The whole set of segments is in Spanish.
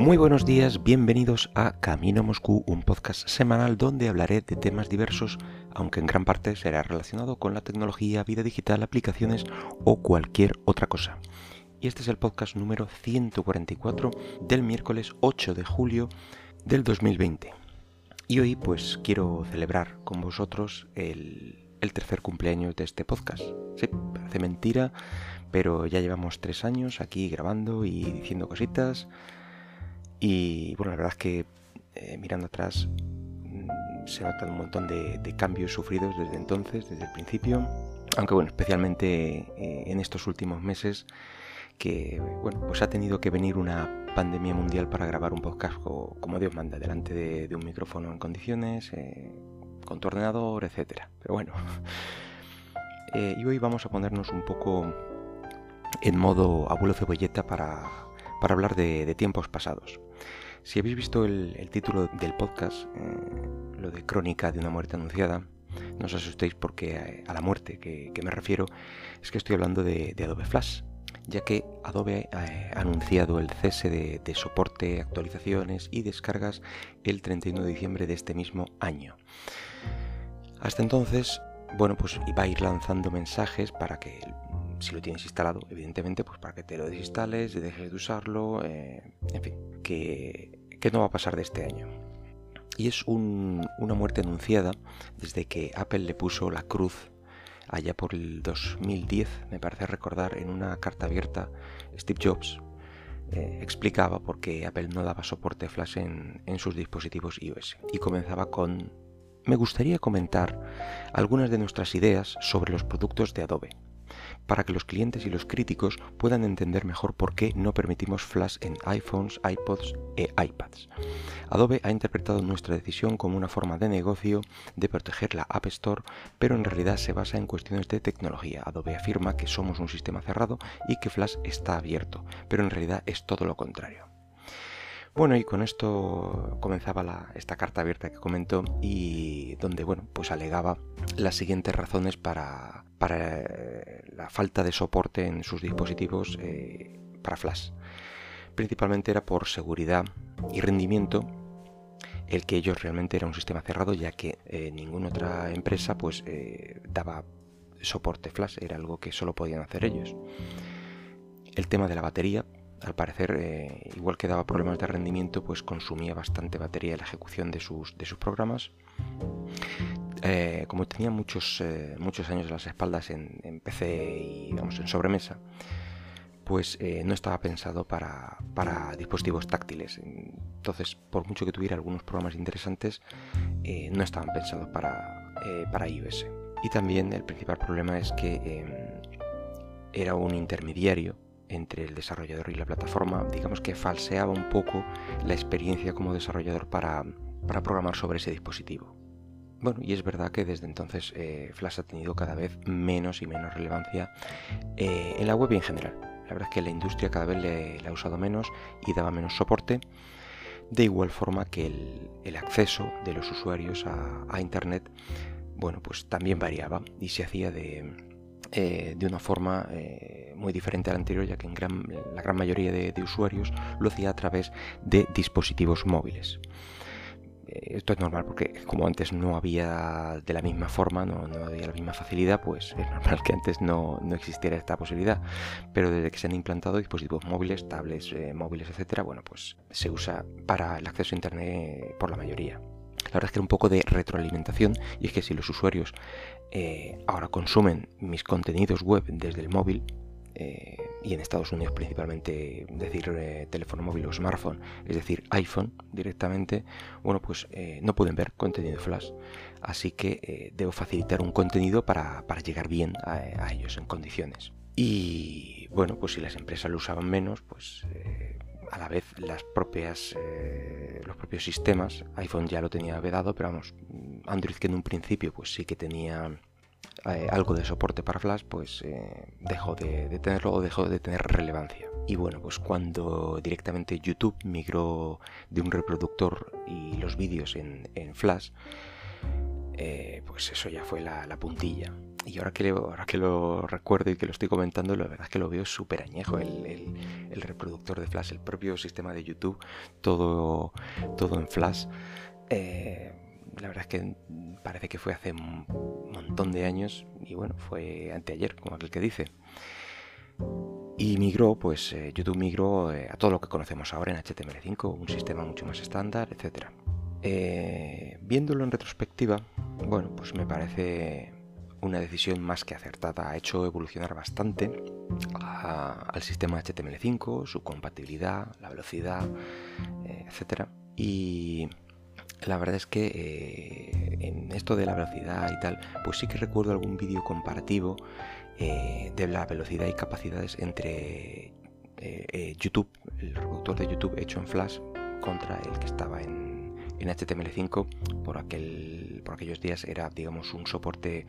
Muy buenos días, bienvenidos a Camino Moscú, un podcast semanal donde hablaré de temas diversos, aunque en gran parte será relacionado con la tecnología, vida digital, aplicaciones o cualquier otra cosa. Y este es el podcast número 144 del miércoles 8 de julio del 2020. Y hoy pues quiero celebrar con vosotros el, el tercer cumpleaños de este podcast. Sí, parece mentira, pero ya llevamos tres años aquí grabando y diciendo cositas. Y bueno, la verdad es que eh, mirando atrás mm, se notan un montón de, cambios sufridos desde entonces, desde el principio. Aunque bueno, especialmente eh, en estos últimos meses que bueno, pues ha tenido que venir una pandemia mundial para grabar un podcast como Dios manda, delante de, un micrófono en condiciones, eh, con tu ordenador, etc. Pero bueno, y hoy vamos a ponernos un poco en modo abuelo cebolleta para, para hablar de, tiempos pasados. Si habéis visto el, título del podcast, eh, lo de Crónica de una muerte anunciada, no os asustéis porque eh, a, la muerte que, me refiero es que estoy hablando de, Adobe Flash, ya que Adobe eh, ha anunciado el cese de, de, soporte, actualizaciones y descargas el 31 de diciembre de este mismo año. Hasta entonces, bueno, pues iba a ir lanzando mensajes para que si lo tienes instalado, evidentemente, pues para que te lo desinstales, dejes de usarlo, eh, en fin, que, no va a pasar de este año. Y es una muerte anunciada desde que Apple le puso la cruz allá por el 2010, me parece recordar, en una carta abierta, Steve Jobs eh, explicaba por qué Apple no daba soporte Flash en, en sus dispositivos iOS. Y comenzaba con, me gustaría comentar algunas de nuestras ideas sobre los productos de Adobe para que los clientes y los críticos puedan entender mejor por qué no permitimos flash en iPhones, iPods e iPads. Adobe ha interpretado nuestra decisión como una forma de negocio de proteger la App Store, pero en realidad se basa en cuestiones de tecnología. Adobe afirma que somos un sistema cerrado y que Flash está abierto, pero en realidad es todo lo contrario. Bueno, y con esto comenzaba esta carta abierta que comentó y donde, bueno, pues alegaba las siguientes razones para, eh, la falta de soporte en sus dispositivos eh, para Flash. Principalmente era por seguridad y rendimiento el que ellos realmente era un sistema cerrado ya que eh, ninguna otra empresa pues daba soporte flash era algo que solo podían hacer ellos el tema de la batería al parecer, eh, igual que daba problemas de rendimiento, pues consumía bastante batería en la ejecución de sus, de sus programas. Eh, como tenía muchos, eh, muchos años de las espaldas en, PC y en sobremesa, pues no estaba pensado para, para, dispositivos táctiles. Entonces, por mucho que tuviera algunos programas interesantes, no estaban pensados para, para iOS. Y también el principal problema es que em, era un intermediario entre el desarrollador y la plataforma, digamos que falseaba un poco la experiencia como desarrollador para, programar sobre ese dispositivo. Bueno, y es verdad que desde entonces eh, Flash ha tenido cada vez menos y menos relevancia eh, en la web y en general. La verdad es que la industria cada vez le, ha usado menos y daba menos soporte, de igual forma que el, acceso de los usuarios a, a Internet, bueno, pues también variaba y se hacía de, eh, de una forma eh, muy diferente a la anterior, ya que en la gran mayoría de, usuarios lo hacía a través de dispositivos móviles. Eh, esto es normal porque como antes no había de la misma forma, no, había la misma facilidad, pues es normal que antes no, existiera esta posibilidad. Pero desde que se han implantado dispositivos móviles, tablets, móviles, etcétera, bueno, pues se usa para el acceso a Internet por la mayoría. La verdad es que era un poco de retroalimentación y es que si los usuarios eh, ahora consumen mis contenidos web desde el móvil, eh, y en Estados Unidos principalmente decir eh, teléfono móvil o smartphone, es decir iPhone directamente, bueno pues no pueden ver contenido flash, así que debo facilitar un contenido para, llegar bien a, ellos en condiciones. Y bueno, pues si las empresas lo usaban menos, pues a la vez los propios sistemas iPhone ya lo tenía vedado pero vamos Android que en un principio pues sí que tenía eh, algo de soporte para Flash pues eh, dejó de, tenerlo o dejó de tener relevancia y bueno pues cuando directamente YouTube migró de un reproductor y los vídeos en, Flash pues eso ya fue la, puntilla y ahora que, ahora que lo recuerdo y que lo estoy comentando, la verdad es que lo veo súper añejo el, reproductor de Flash, el propio sistema de YouTube, todo, todo en Flash. Eh, la verdad es que parece que fue hace un montón de años y bueno, fue anteayer, como aquel que dice. Y migró, pues eh, YouTube migró eh, a todo lo que conocemos ahora en HTML5, un sistema mucho más estándar, etc. viéndolo en retrospectiva, bueno, pues me parece una decisión más que acertada. Ha hecho evolucionar bastante al sistema HTML5, su compatibilidad, la velocidad, eh, etc. Y la verdad es que eh, en esto de la velocidad y tal, pues sí que recuerdo algún vídeo comparativo eh, de la velocidad y capacidades entre YouTube, el reproductor de YouTube hecho en Flash, contra el que estaba en, en HTML5 por aquel por aquellos días era digamos un soporte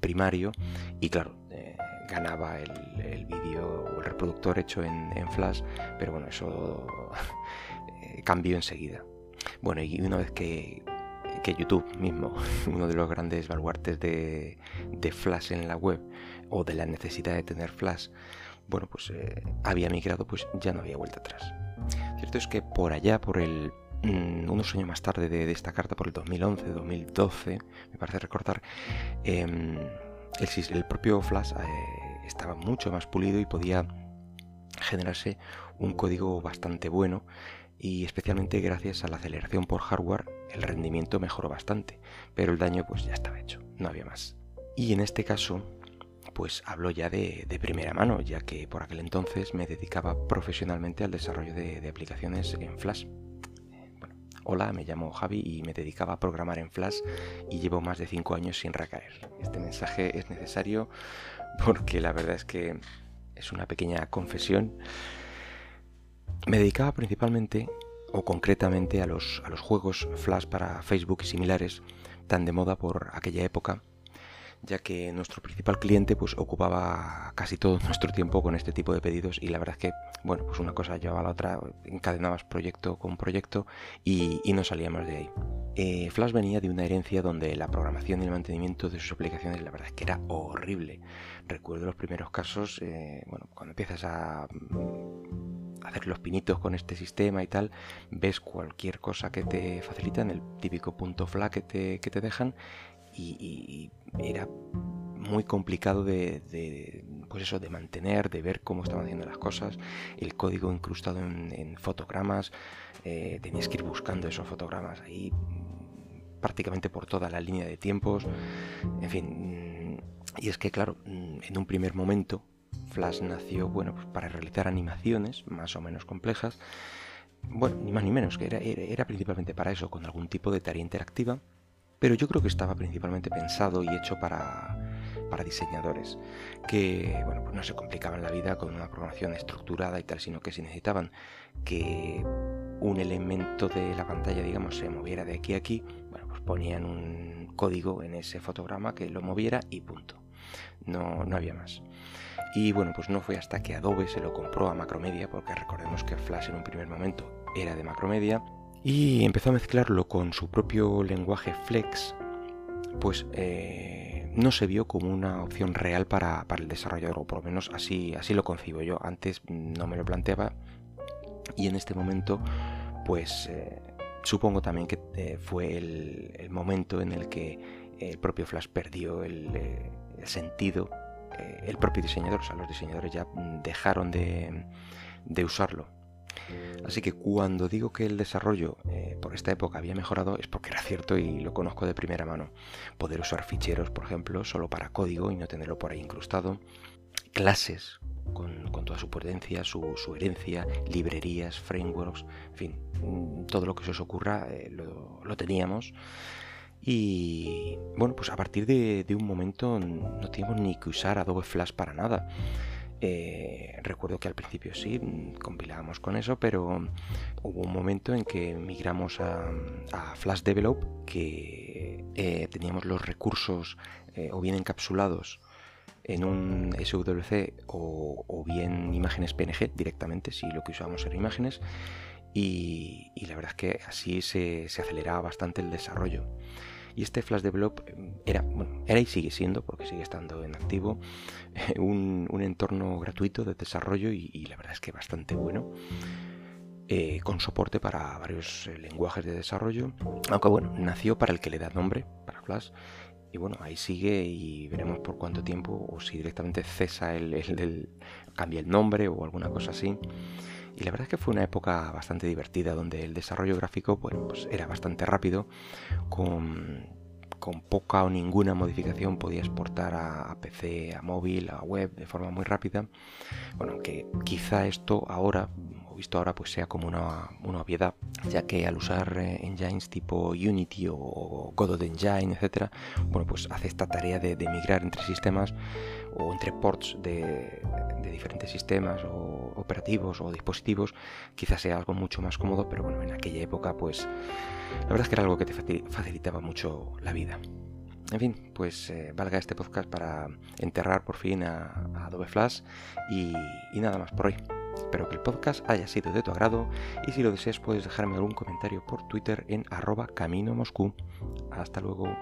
primario y claro, eh, ganaba el, vídeo o el reproductor hecho en, Flash, pero bueno, eso eh, cambió enseguida. Bueno, y una vez que, YouTube mismo, uno de los grandes baluartes de, de, Flash en la web o de la necesidad de tener Flash, bueno, pues eh, había migrado, pues ya no había vuelta atrás. Cierto es que por allá, por el Mm, unos años más tarde de, esta carta, por el 2011, 2012, me parece recordar, em, el, propio Flash eh, estaba mucho más pulido y podía generarse un código bastante bueno y especialmente gracias a la aceleración por hardware el rendimiento mejoró bastante, pero el daño pues ya estaba hecho, no había más. Y en este caso pues hablo ya de, primera mano, ya que por aquel entonces me dedicaba profesionalmente al desarrollo de aplicaciones en Flash. Hola, me llamo Javi y me dedicaba a programar en Flash y llevo más de 5 años sin recaer. Este mensaje es necesario porque la verdad es que es una pequeña confesión. Me dedicaba principalmente o concretamente a los, a los juegos Flash para Facebook y similares, tan de moda por aquella época ya que nuestro principal cliente pues ocupaba casi todo nuestro tiempo con este tipo de pedidos y la verdad es que, bueno, pues una cosa llevaba a la otra, encadenabas proyecto con proyecto y, no salíamos de ahí. Eh, Flash venía de una herencia donde la programación y el mantenimiento de sus aplicaciones la verdad es que era horrible. Recuerdo los primeros casos, eh, bueno, cuando empiezas a hacer los pinitos con este sistema y tal, ves cualquier cosa que te facilitan, el típico punto flag que te, que te dejan y, era muy complicado de, pues eso, de mantener, de ver cómo estaban haciendo las cosas, el código incrustado en, fotogramas, eh, tenías que ir buscando esos fotogramas ahí mm, prácticamente por toda la línea de tiempos, en fin, mm, y es que claro, mm, en un primer momento Flash nació, bueno, pues para realizar animaciones más o menos complejas, bueno, ni más ni menos, que era, era principalmente para eso, con algún tipo de tarea interactiva, pero yo creo que estaba principalmente pensado y hecho para, diseñadores que bueno, pues no se complicaban la vida con una programación estructurada y tal, sino que si necesitaban que un elemento de la pantalla, digamos, se moviera de aquí a aquí, bueno, pues ponían un código en ese fotograma que lo moviera y punto. No, no había más. Y bueno, pues no fue hasta que Adobe se lo compró a Macromedia, porque recordemos que Flash en un primer momento era de Macromedia, y empezó a mezclarlo con su propio lenguaje Flex, pues eh, no se vio como una opción real para, el desarrollador, o por lo menos así, así lo concibo yo. Antes no me lo planteaba y en este momento, pues eh, supongo también que eh, fue el, momento en el que el propio Flash perdió el, sentido, el propio diseñador, o sea, los diseñadores ya dejaron de usarlo Así que cuando digo que el desarrollo eh, por esta época había mejorado es porque era cierto y lo conozco de primera mano. Poder usar ficheros, por ejemplo, solo para código y no tenerlo por ahí incrustado. Clases con, toda su potencia, su, herencia, librerías, frameworks, en fin, mm, todo lo que se os ocurra eh, lo, teníamos. Y bueno, pues a partir de, un momento no teníamos ni que usar Adobe Flash para nada. Eh, recuerdo que al principio sí, compilábamos con eso, pero hubo un momento en que migramos a, Flash Develop, que eh, teníamos los recursos eh, o bien encapsulados en un SWC o, bien imágenes PNG directamente, si lo que usábamos eran imágenes, y, la verdad es que así se aceleraba bastante el desarrollo. Y este Flash Develop era, bueno, era y sigue siendo, porque sigue estando en activo, un, entorno gratuito de desarrollo y, la verdad es que bastante bueno. Eh, con soporte para varios eh, lenguajes de desarrollo, aunque bueno, nació para el que le da nombre, para Flash, y bueno, ahí sigue y veremos por cuánto tiempo o si directamente cesa el, el, cambia el nombre o alguna cosa así. Y la verdad es que fue una época bastante divertida donde el desarrollo gráfico pues era bastante rápido, con, poca o ninguna modificación podía exportar a, PC, a móvil, a web de forma muy rápida. Bueno, que quizá esto ahora visto ahora pues sea como una, obviedad, ya que al usar eh, engines tipo Unity o Godot Engine, etcétera, bueno, pues hace esta tarea de, migrar entre sistemas o entre ports de, diferentes sistemas o operativos o dispositivos, quizás sea algo mucho más cómodo, pero bueno, en aquella época pues la verdad es que era algo que te facilitaba mucho la vida. En fin, pues eh, valga este podcast para enterrar por fin a, Adobe Flash y nada más por hoy. Espero que el podcast haya sido de tu agrado y si lo deseas puedes dejarme algún comentario por Twitter en arroba camino moscú. Hasta luego.